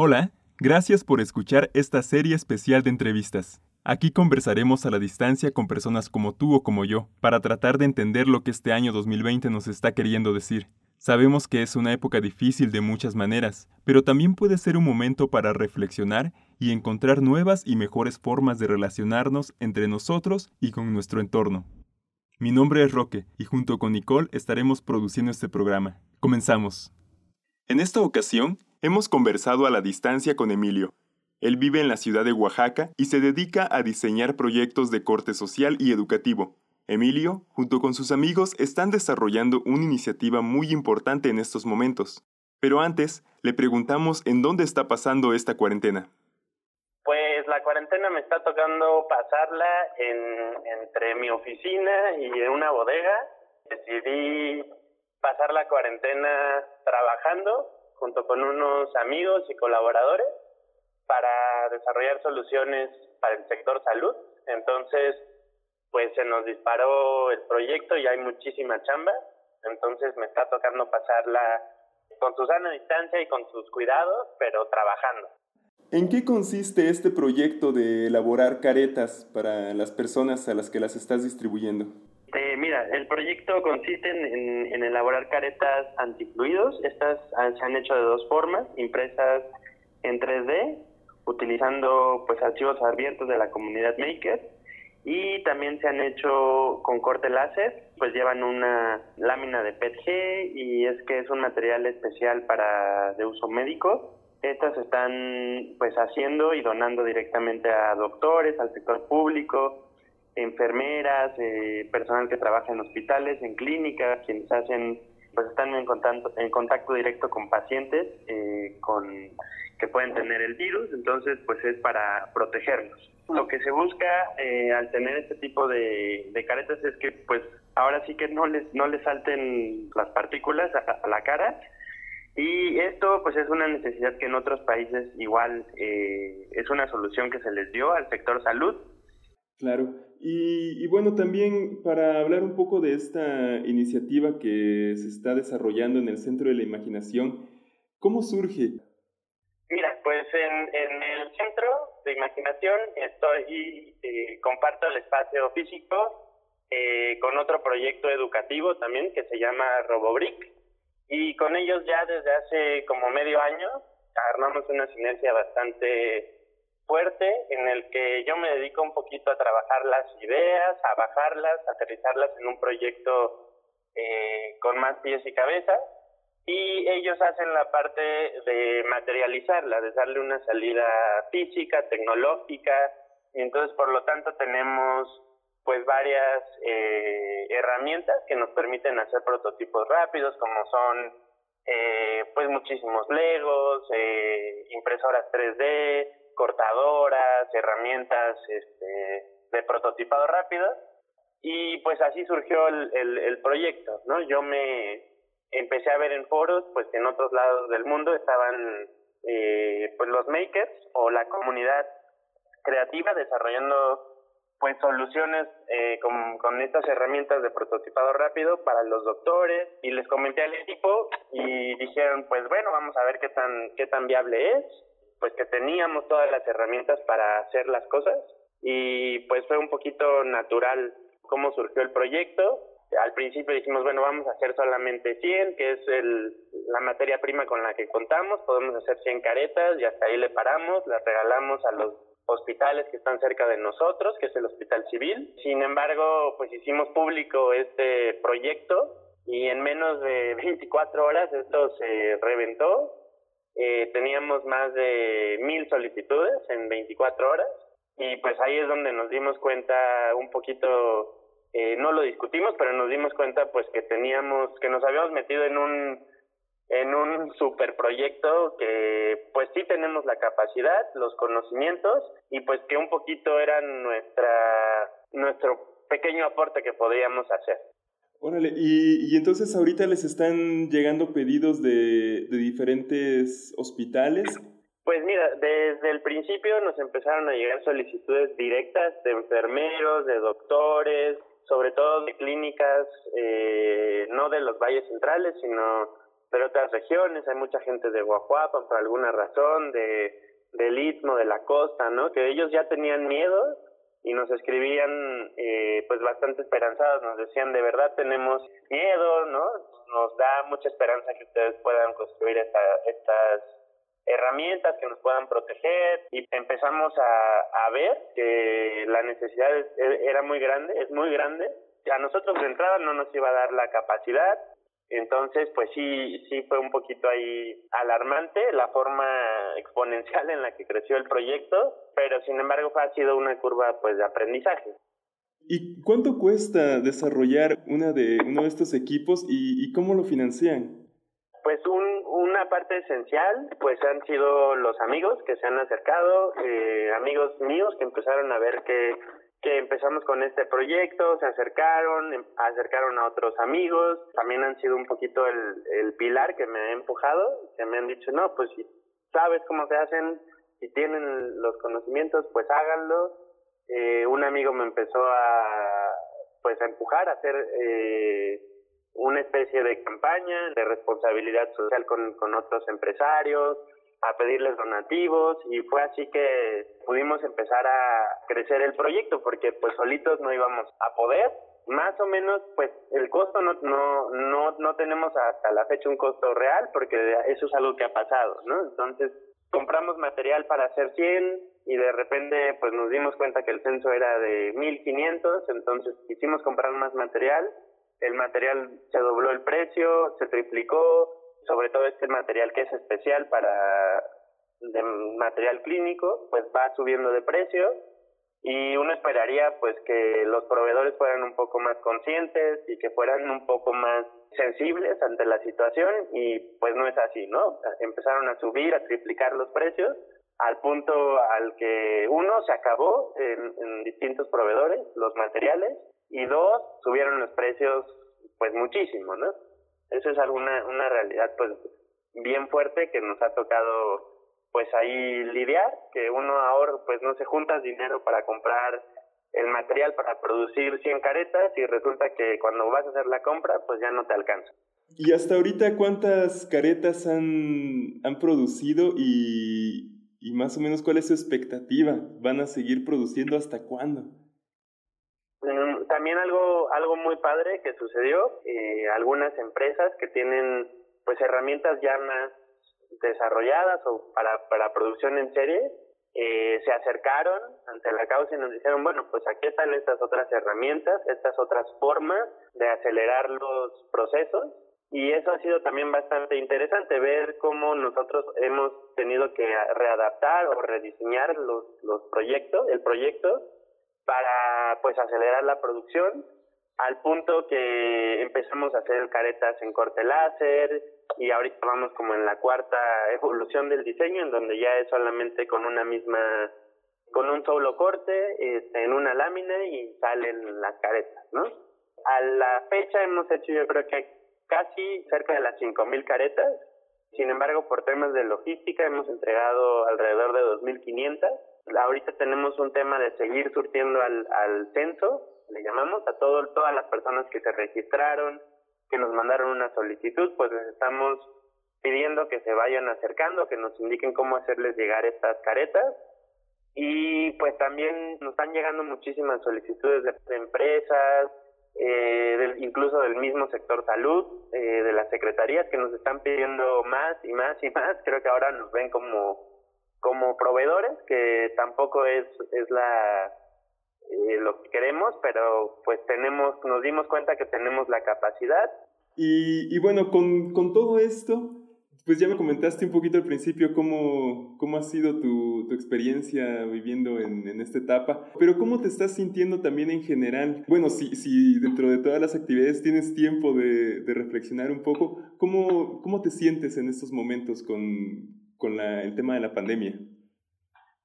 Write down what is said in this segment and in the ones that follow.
Hola, gracias por escuchar esta serie especial de entrevistas. Aquí conversaremos a la distancia con personas como tú o como yo, para tratar de entender lo que este año 2020 nos está queriendo decir. Sabemos que es una época difícil de muchas maneras, pero también puede ser un momento para reflexionar y encontrar nuevas y mejores formas de relacionarnos entre nosotros y con nuestro entorno. Mi nombre es Roque y junto con Nicole estaremos produciendo este programa. Comenzamos. En esta ocasión, hemos conversado a la distancia con Emilio. Él vive en la ciudad de Oaxaca y se dedica a diseñar proyectos de corte social y educativo. Emilio, junto con sus amigos, están desarrollando una iniciativa muy importante en estos momentos. Pero antes, le preguntamos en dónde está pasando esta cuarentena. Pues la cuarentena me está tocando pasarla entre mi oficina y en una bodega. Decidí pasar la cuarentena trabajando junto con unos amigos y colaboradores para desarrollar soluciones para el sector salud. Entonces, pues se nos disparó el proyecto y hay muchísima chamba. Entonces me está tocando pasarla con su sana distancia y con sus cuidados, pero trabajando. ¿En qué consiste este proyecto de elaborar caretas para las personas a las que las estás distribuyendo? Mira, el proyecto consiste en, elaborar caretas antifluidos. Estas se han hecho de dos formas, impresas en 3D, utilizando pues archivos abiertos de la comunidad Maker y también se han hecho con corte láser, pues llevan una lámina de PETG y es que es un material especial para de uso médico. Estas están pues haciendo y donando directamente a doctores, al sector público, enfermeras, eh, personal que trabaja en hospitales, en clínicas, quienes hacen, pues están en contacto, en contacto directo con pacientes eh, con, que pueden tener el virus, entonces pues es para protegerlos. Lo que se busca eh, al tener este tipo de, caretas es que pues ahora sí que no les, no les salten las partículas a, la cara, y esto pues es una necesidad que en otros países igual es una solución que se les dio al sector salud. Claro. Y, bueno, también para hablar un poco de esta iniciativa que se está desarrollando en el Centro de la Imaginación, ¿cómo surge? Mira, pues en, el Centro de Imaginación estoy, eh, comparto el espacio físico eh, con otro proyecto educativo también que se llama RoboBrick y con ellos ya desde hace como medio año armamos una sinergia bastante fuerte en el que yo me dedico un poquito a trabajar las ideas, a bajarlas, a aterrizarlas en un proyecto eh, con más pies y cabeza. Y ellos hacen la parte de materializarla, de darle una salida física, tecnológica. Y entonces por lo tanto tenemos pues varias eh, herramientas que nos permiten hacer prototipos rápidos como son eh, pues muchísimos legos, impresoras 3D, cortadoras, herramientas este, de prototipado rápido. Y pues así surgió el, el, proyecto, ¿no? Yo me empecé a ver en foros, pues en otros lados del mundo estaban eh, pues los makers o la comunidad creativa desarrollando pues soluciones eh, con, con estas herramientas de prototipado rápido para los doctores. Y les comenté al equipo y dijeron pues bueno vamos a ver qué tan qué tan viable es pues que teníamos todas las herramientas para hacer las cosas y pues fue un poquito natural cómo surgió el proyecto. Al principio dijimos, bueno, vamos a hacer solamente 100, que es el, la materia prima con la que contamos, podemos hacer 100 caretas y hasta ahí le paramos, las regalamos a los hospitales que están cerca de nosotros, que es el Hospital Civil. Sin embargo, pues hicimos público este proyecto y en menos de 24 horas esto se reventó eh, teníamos más de mil solicitudes en 24 horas y pues ahí es donde nos dimos cuenta un poquito, eh, no lo discutimos, pero nos dimos cuenta pues que teníamos, que nos habíamos metido en un en un super proyecto que pues sí tenemos la capacidad, los conocimientos y pues que un poquito era nuestra nuestro pequeño aporte que podíamos hacer. Órale, y, y, entonces ahorita les están llegando pedidos de, de diferentes hospitales. Pues mira, desde el principio nos empezaron a llegar solicitudes directas de enfermeros, de doctores, sobre todo de clínicas, eh, no de los valles centrales, sino de otras regiones, hay mucha gente de Guajuapa por alguna razón, de del istmo, de la costa, ¿no? Que ellos ya tenían miedo y nos escribían eh, pues bastante esperanzados, nos decían de verdad tenemos miedo, ¿no? Nos da mucha esperanza que ustedes puedan construir esta, estas herramientas que nos puedan proteger y empezamos a, a ver que la necesidad era muy grande, es muy grande. A nosotros de entrada no nos iba a dar la capacidad, entonces, pues sí, sí fue un poquito ahí alarmante la forma exponencial en la que creció el proyecto, pero sin embargo ha sido una curva pues de aprendizaje. ¿Y cuánto cuesta desarrollar una de, uno de estos equipos y, y cómo lo financian? Pues un, una parte esencial, pues han sido los amigos que se han acercado, eh, amigos míos que empezaron a ver que que empezamos con este proyecto, se acercaron, em, acercaron a otros amigos, también han sido un poquito el, el pilar que me ha empujado, que me han dicho, no, pues si sabes cómo se hacen, si tienen los conocimientos, pues háganlo. Eh, un amigo me empezó a, pues a empujar a hacer eh, una especie de campaña de responsabilidad social con, con otros empresarios, a pedirles donativos y fue así que pudimos empezar a crecer el proyecto porque pues solitos no íbamos a poder. Más o menos pues el costo no no no no tenemos hasta la fecha un costo real porque eso es algo que ha pasado no entonces compramos material para hacer 100 y de repente pues nos dimos cuenta que el censo era de 1500 entonces quisimos comprar más material. El material se dobló el precio se triplicó sobre todo este material que es especial para de material clínico, pues va subiendo de precio y uno esperaría pues que los proveedores fueran un poco más conscientes y que fueran un poco más sensibles ante la situación y pues no es así, ¿no? Empezaron a subir, a triplicar los precios al punto al que uno se acabó en, en distintos proveedores los materiales y dos subieron los precios pues muchísimo, ¿no? Eso es alguna una realidad pues bien fuerte que nos ha tocado pues ahí lidiar, que uno ahora pues no se junta dinero para comprar el material para producir 100 caretas y resulta que cuando vas a hacer la compra pues ya no te alcanza. ¿Y hasta ahorita cuántas caretas han, han producido y, y más o menos cuál es su expectativa? ¿Van a seguir produciendo hasta cuándo? También algo algo muy padre que sucedió eh, algunas empresas que tienen pues herramientas ya más desarrolladas o para para producción en serie eh, se acercaron ante la causa y nos dijeron bueno pues aquí están estas otras herramientas estas otras formas de acelerar los procesos y eso ha sido también bastante interesante ver cómo nosotros hemos tenido que readaptar o rediseñar los los proyectos el proyecto para pues acelerar la producción al punto que empezamos a hacer caretas en corte láser y ahorita vamos como en la cuarta evolución del diseño en donde ya es solamente con una misma con un solo corte este, en una lámina y salen las caretas, ¿no? A la fecha hemos hecho yo creo que casi cerca de las 5000 caretas. Sin embargo, por temas de logística hemos entregado alrededor de 2500 ahorita tenemos un tema de seguir surtiendo al, al censo, le llamamos a todo, todas las personas que se registraron, que nos mandaron una solicitud, pues les estamos pidiendo que se vayan acercando, que nos indiquen cómo hacerles llegar estas caretas. Y pues también nos están llegando muchísimas solicitudes de, empresas, eh, del, incluso del mismo sector salud, eh, de las secretarías que nos están pidiendo más y más y más. Creo que ahora nos ven como como proveedores, que tampoco es, es la eh, lo que queremos, pero pues tenemos, nos dimos cuenta que tenemos la capacidad. Y, y bueno, con, con todo esto, pues ya me comentaste un poquito al principio cómo, cómo ha sido tu, tu experiencia viviendo en, en, esta etapa, pero cómo te estás sintiendo también en general. Bueno, si, si dentro de todas las actividades tienes tiempo de, de reflexionar un poco, ¿cómo, ¿cómo te sientes en estos momentos con, con la, el tema de la pandemia?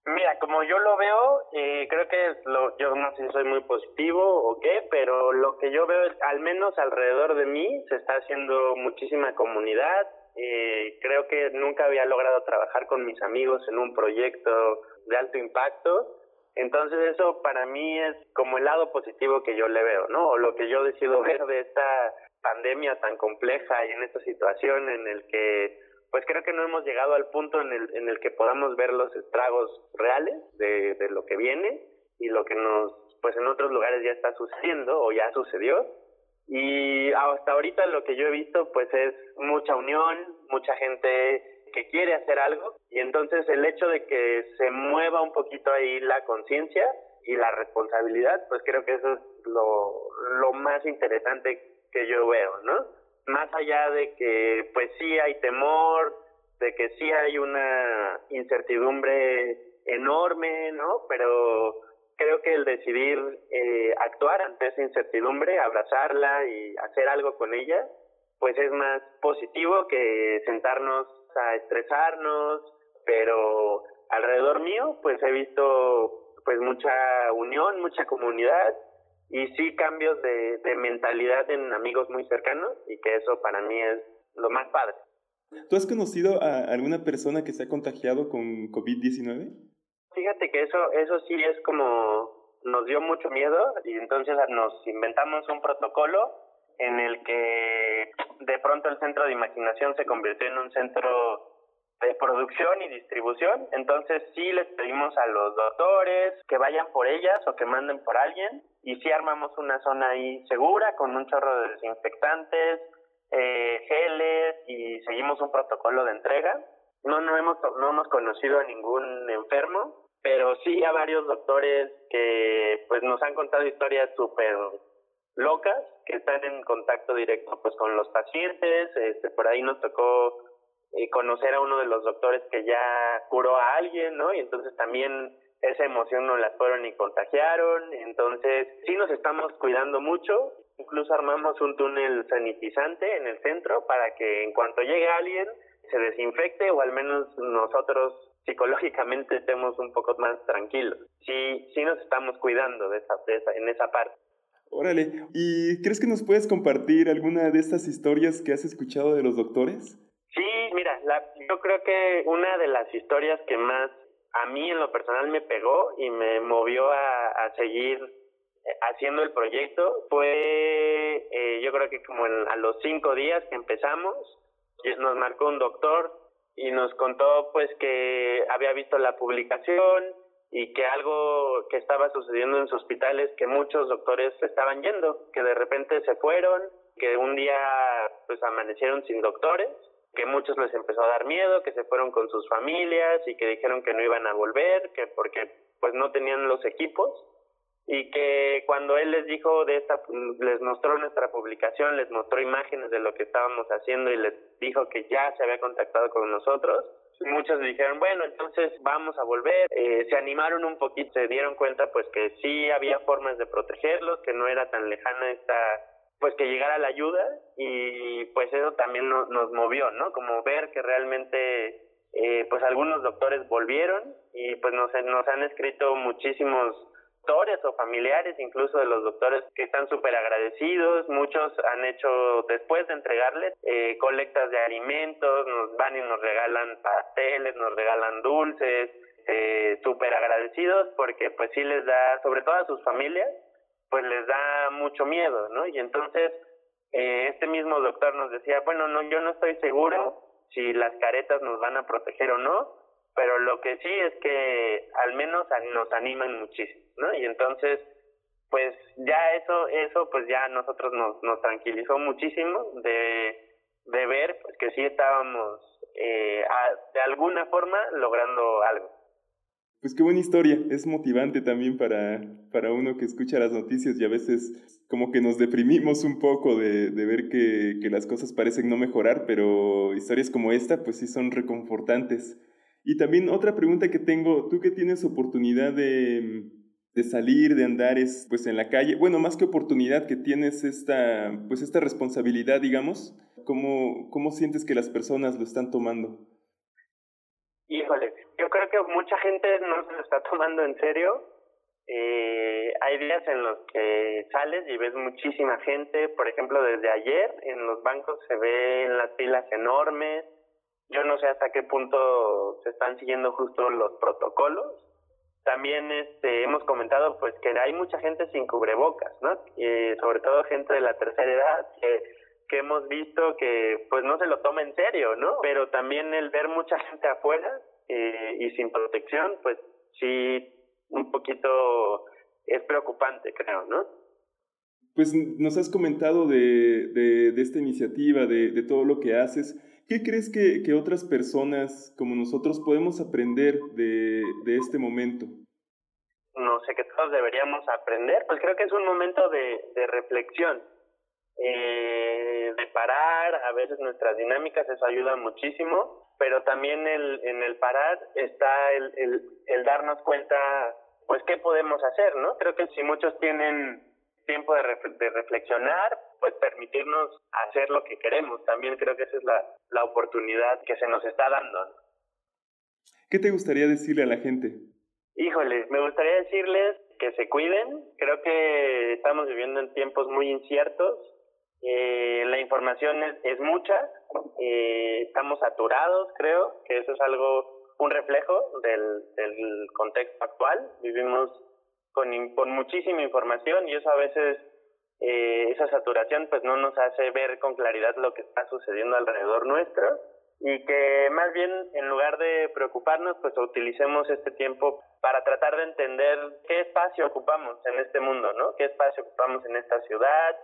Mira, como yo lo veo, eh, creo que lo, yo no sé si soy muy positivo o qué, pero lo que yo veo es, al menos alrededor de mí, se está haciendo muchísima comunidad. Eh, creo que nunca había logrado trabajar con mis amigos en un proyecto de alto impacto. Entonces eso para mí es como el lado positivo que yo le veo, ¿no? O lo que yo decido ver de esta pandemia tan compleja y en esta situación en el que pues creo que no hemos llegado al punto en el, en el que podamos ver los estragos reales de, lo que viene y lo que nos, pues en otros lugares ya está sucediendo o ya sucedió. Y hasta ahorita lo que yo he visto pues es mucha unión, mucha gente que quiere hacer algo y entonces el hecho de que se mueva un poquito ahí la conciencia y la responsabilidad, pues creo que eso es lo más interesante que yo veo, ¿no? Más allá de que pues sí hay temor, de que sí hay una incertidumbre enorme, ¿no? Pero creo que el decidir eh, actuar ante esa incertidumbre, abrazarla y hacer algo con ella, pues es más positivo que sentarnos a estresarnos, pero alrededor mío pues he visto pues mucha unión, mucha comunidad y sí cambios de, de mentalidad en amigos muy cercanos y que eso para mí es lo más padre. ¿Tú has conocido a alguna persona que se ha contagiado con COVID-19? Fíjate que eso, eso sí es como nos dio mucho miedo y entonces nos inventamos un protocolo en el que de pronto el centro de imaginación se convirtió en un centro de producción y distribución. Entonces sí les pedimos a los doctores que vayan por ellas o que manden por alguien y sí armamos una zona ahí segura con un chorro de desinfectantes, eh, geles y seguimos un protocolo de entrega. No, no, hemos, no hemos conocido a ningún enfermo, pero sí a varios doctores que pues nos han contado historias súper locas, que están en contacto directo pues con los pacientes, este, por ahí nos tocó eh, conocer a uno de los doctores que ya curó a alguien, ¿no? Y entonces también esa emoción no las fueron y contagiaron, entonces sí nos estamos cuidando mucho, incluso armamos un túnel sanitizante en el centro para que en cuanto llegue alguien se desinfecte o al menos nosotros psicológicamente estemos un poco más tranquilos. Sí, sí nos estamos cuidando de esa, de esa, en esa parte. Órale, ¿y crees que nos puedes compartir alguna de estas historias que has escuchado de los doctores? Mira, la, yo creo que una de las historias que más a mí en lo personal me pegó y me movió a, a seguir eh, haciendo el proyecto fue, eh, yo creo que como a los cinco días que empezamos, nos marcó un doctor y nos contó pues que había visto la publicación y que algo que estaba sucediendo en su hospital es que muchos doctores estaban yendo, que de repente se fueron, que un día pues amanecieron sin doctores que muchos les empezó a dar miedo, que se fueron con sus familias y que dijeron que no iban a volver, que porque pues no tenían los equipos. Y que cuando él les dijo de esta les mostró nuestra publicación, les mostró imágenes de lo que estábamos haciendo y les dijo que ya se había contactado con nosotros, muchos dijeron, bueno, entonces vamos a volver, eh, se animaron un poquito, se dieron cuenta pues que sí había formas de protegerlos, que no era tan lejana esta pues que llegara la ayuda y pues eso también nos, nos movió, ¿no? Como ver que realmente eh, pues algunos doctores volvieron y pues nos, nos han escrito muchísimos doctores o familiares incluso de los doctores que están súper agradecidos, muchos han hecho después de entregarles eh, colectas de alimentos, nos van y nos regalan pasteles, nos regalan dulces, eh, súper agradecidos porque pues sí les da, sobre todo a sus familias, pues les da mucho miedo, ¿no? Y entonces eh, este mismo doctor nos decía, bueno, no, yo no estoy seguro si las caretas nos van a proteger o no, pero lo que sí es que al menos nos animan muchísimo, ¿no? Y entonces, pues ya eso, eso pues ya a nosotros nos, nos tranquilizó muchísimo de, de ver pues que sí estábamos eh, de alguna forma logrando algo. Pues qué buena historia, es motivante también para, para uno que escucha las noticias y a veces como que nos deprimimos un poco de, de ver que, que, las cosas parecen no mejorar, pero historias como esta pues sí son reconfortantes. Y también otra pregunta que tengo, tú que tienes oportunidad de, de salir, de andar es, pues en la calle, bueno, más que oportunidad que tienes esta, pues esta responsabilidad, digamos, ¿cómo, cómo sientes que las personas lo están tomando? Híjole, yo creo que mucha gente no se lo está tomando en serio. Eh, hay días en los que sales y ves muchísima gente, por ejemplo, desde ayer en los bancos se ven las filas enormes. Yo no sé hasta qué punto se están siguiendo justo los protocolos. También este, hemos comentado pues que hay mucha gente sin cubrebocas, ¿no? Y sobre todo gente de la tercera edad que que hemos visto que pues no se lo toma en serio, ¿no? Pero también el ver mucha gente afuera eh, y sin protección, pues sí, un poquito es preocupante, creo, ¿no? Pues nos has comentado de, de, esta iniciativa, de, de, todo lo que haces. ¿Qué crees que, que, otras personas como nosotros podemos aprender de, de este momento? No sé qué todos deberíamos aprender. Pues creo que es un momento de, de reflexión, eh, de parar. A veces nuestras dinámicas, eso ayuda muchísimo pero también el, en el parar está el, el, el darnos cuenta, pues, qué podemos hacer, ¿no? Creo que si muchos tienen tiempo de, de reflexionar, pues permitirnos hacer lo que queremos. También creo que esa es la, la oportunidad que se nos está dando. ¿Qué te gustaría decirle a la gente? Híjole, me gustaría decirles que se cuiden. Creo que estamos viviendo en tiempos muy inciertos. Eh, la información es, es mucha, eh, estamos saturados, creo, que eso es algo, un reflejo del, contexto actual. Vivimos con, con muchísima información y eso a veces, eh, esa saturación pues no nos hace ver con claridad lo que está sucediendo alrededor nuestro y que más bien en lugar de preocuparnos pues utilicemos este tiempo para tratar de entender qué espacio ocupamos en este mundo, ¿no? ¿Qué espacio ocupamos en esta ciudad?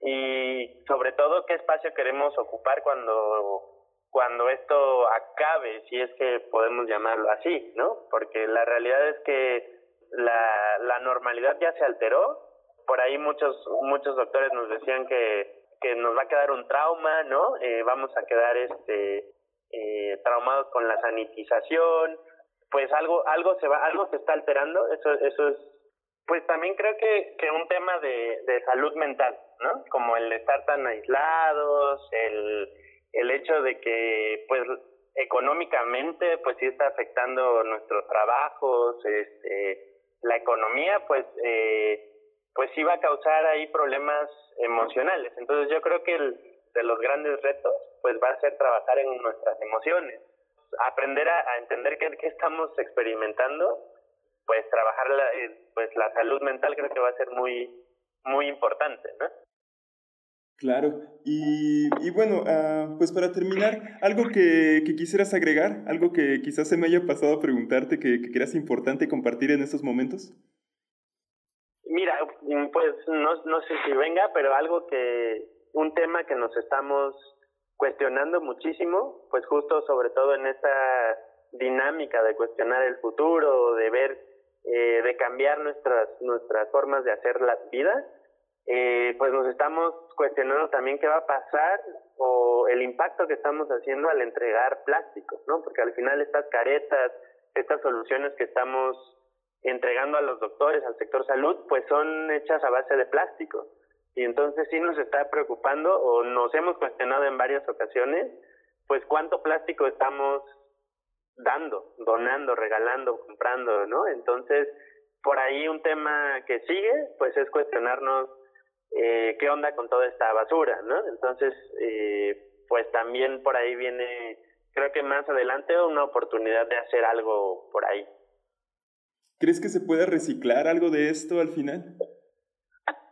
Y sobre todo qué espacio queremos ocupar cuando cuando esto acabe, si es que podemos llamarlo así, ¿no? Porque la realidad es que la, la normalidad ya se alteró. Por ahí muchos muchos doctores nos decían que, que nos va a quedar un trauma, ¿no? Eh, vamos a quedar este eh, traumados con la sanitización. Pues algo algo se va algo se está alterando. Eso eso es pues también creo que, que un tema de, de salud mental, ¿no? Como el estar tan aislados, el, el hecho de que, pues, económicamente, pues sí está afectando nuestros trabajos, este, la economía, pues, eh, pues sí va a causar ahí problemas emocionales. Entonces yo creo que el, de los grandes retos, pues va a ser trabajar en nuestras emociones, aprender a, entender qué, qué estamos experimentando pues trabajar la, eh, pues la salud mental creo que va a ser muy muy importante, ¿no? Claro, y, y bueno, uh, pues para terminar, algo que, que, quisieras agregar, algo que quizás se me haya pasado a preguntarte que, que creas importante compartir en estos momentos. Mira, pues no, no sé si venga, pero algo que, un tema que nos estamos cuestionando muchísimo, pues justo sobre todo en esta dinámica de cuestionar el futuro, de ver eh, de cambiar nuestras, nuestras formas de hacer la vida, eh, pues nos estamos cuestionando también qué va a pasar o el impacto que estamos haciendo al entregar plásticos, ¿no? Porque al final estas caretas, estas soluciones que estamos entregando a los doctores, al sector salud, pues son hechas a base de plástico. Y entonces sí nos está preocupando o nos hemos cuestionado en varias ocasiones, pues cuánto plástico estamos dando, donando, regalando, comprando, ¿no? Entonces, por ahí un tema que sigue, pues es cuestionarnos eh, qué onda con toda esta basura, ¿no? Entonces, eh, pues también por ahí viene, creo que más adelante, una oportunidad de hacer algo por ahí. ¿Crees que se puede reciclar algo de esto al final?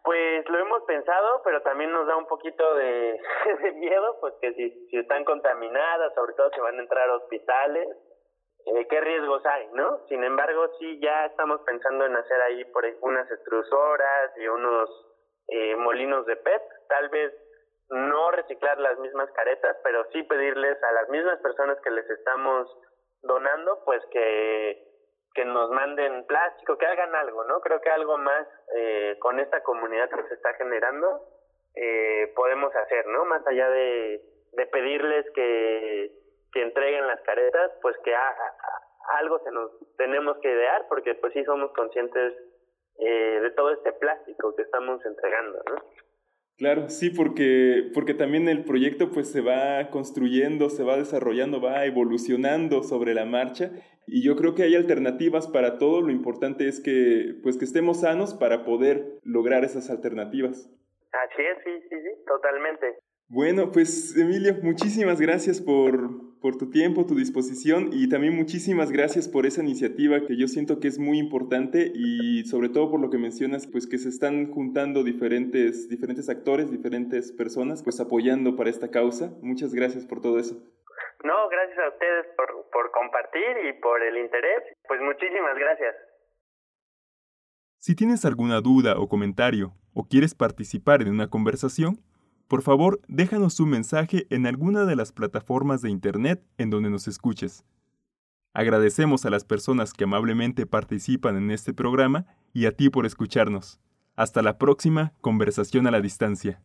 Pues lo hemos pensado, pero también nos da un poquito de, de miedo, pues que si, si están contaminadas, sobre todo si van a entrar a hospitales, eh, qué riesgos hay, ¿no? Sin embargo, sí ya estamos pensando en hacer ahí por unas extrusoras y unos eh, molinos de PET, tal vez no reciclar las mismas caretas, pero sí pedirles a las mismas personas que les estamos donando, pues que que nos manden plástico, que hagan algo, ¿no? Creo que algo más eh, con esta comunidad que se está generando eh, podemos hacer, ¿no? Más allá de, de pedirles que que entreguen las caretas, pues que algo se nos tenemos que idear, porque pues sí somos conscientes eh, de todo este plástico que estamos entregando, ¿no? Claro, sí, porque, porque también el proyecto pues se va construyendo, se va desarrollando, va evolucionando sobre la marcha y yo creo que hay alternativas para todo, lo importante es que pues que estemos sanos para poder lograr esas alternativas. Así es, sí, sí, sí, totalmente. Bueno, pues Emilio, muchísimas gracias por, por tu tiempo, tu disposición y también muchísimas gracias por esa iniciativa que yo siento que es muy importante y sobre todo por lo que mencionas, pues que se están juntando diferentes, diferentes actores, diferentes personas, pues apoyando para esta causa. Muchas gracias por todo eso. No, gracias a ustedes por, por compartir y por el interés. Pues muchísimas gracias. Si tienes alguna duda o comentario o quieres participar en una conversación, por favor, déjanos un mensaje en alguna de las plataformas de Internet en donde nos escuches. Agradecemos a las personas que amablemente participan en este programa y a ti por escucharnos. Hasta la próxima conversación a la distancia.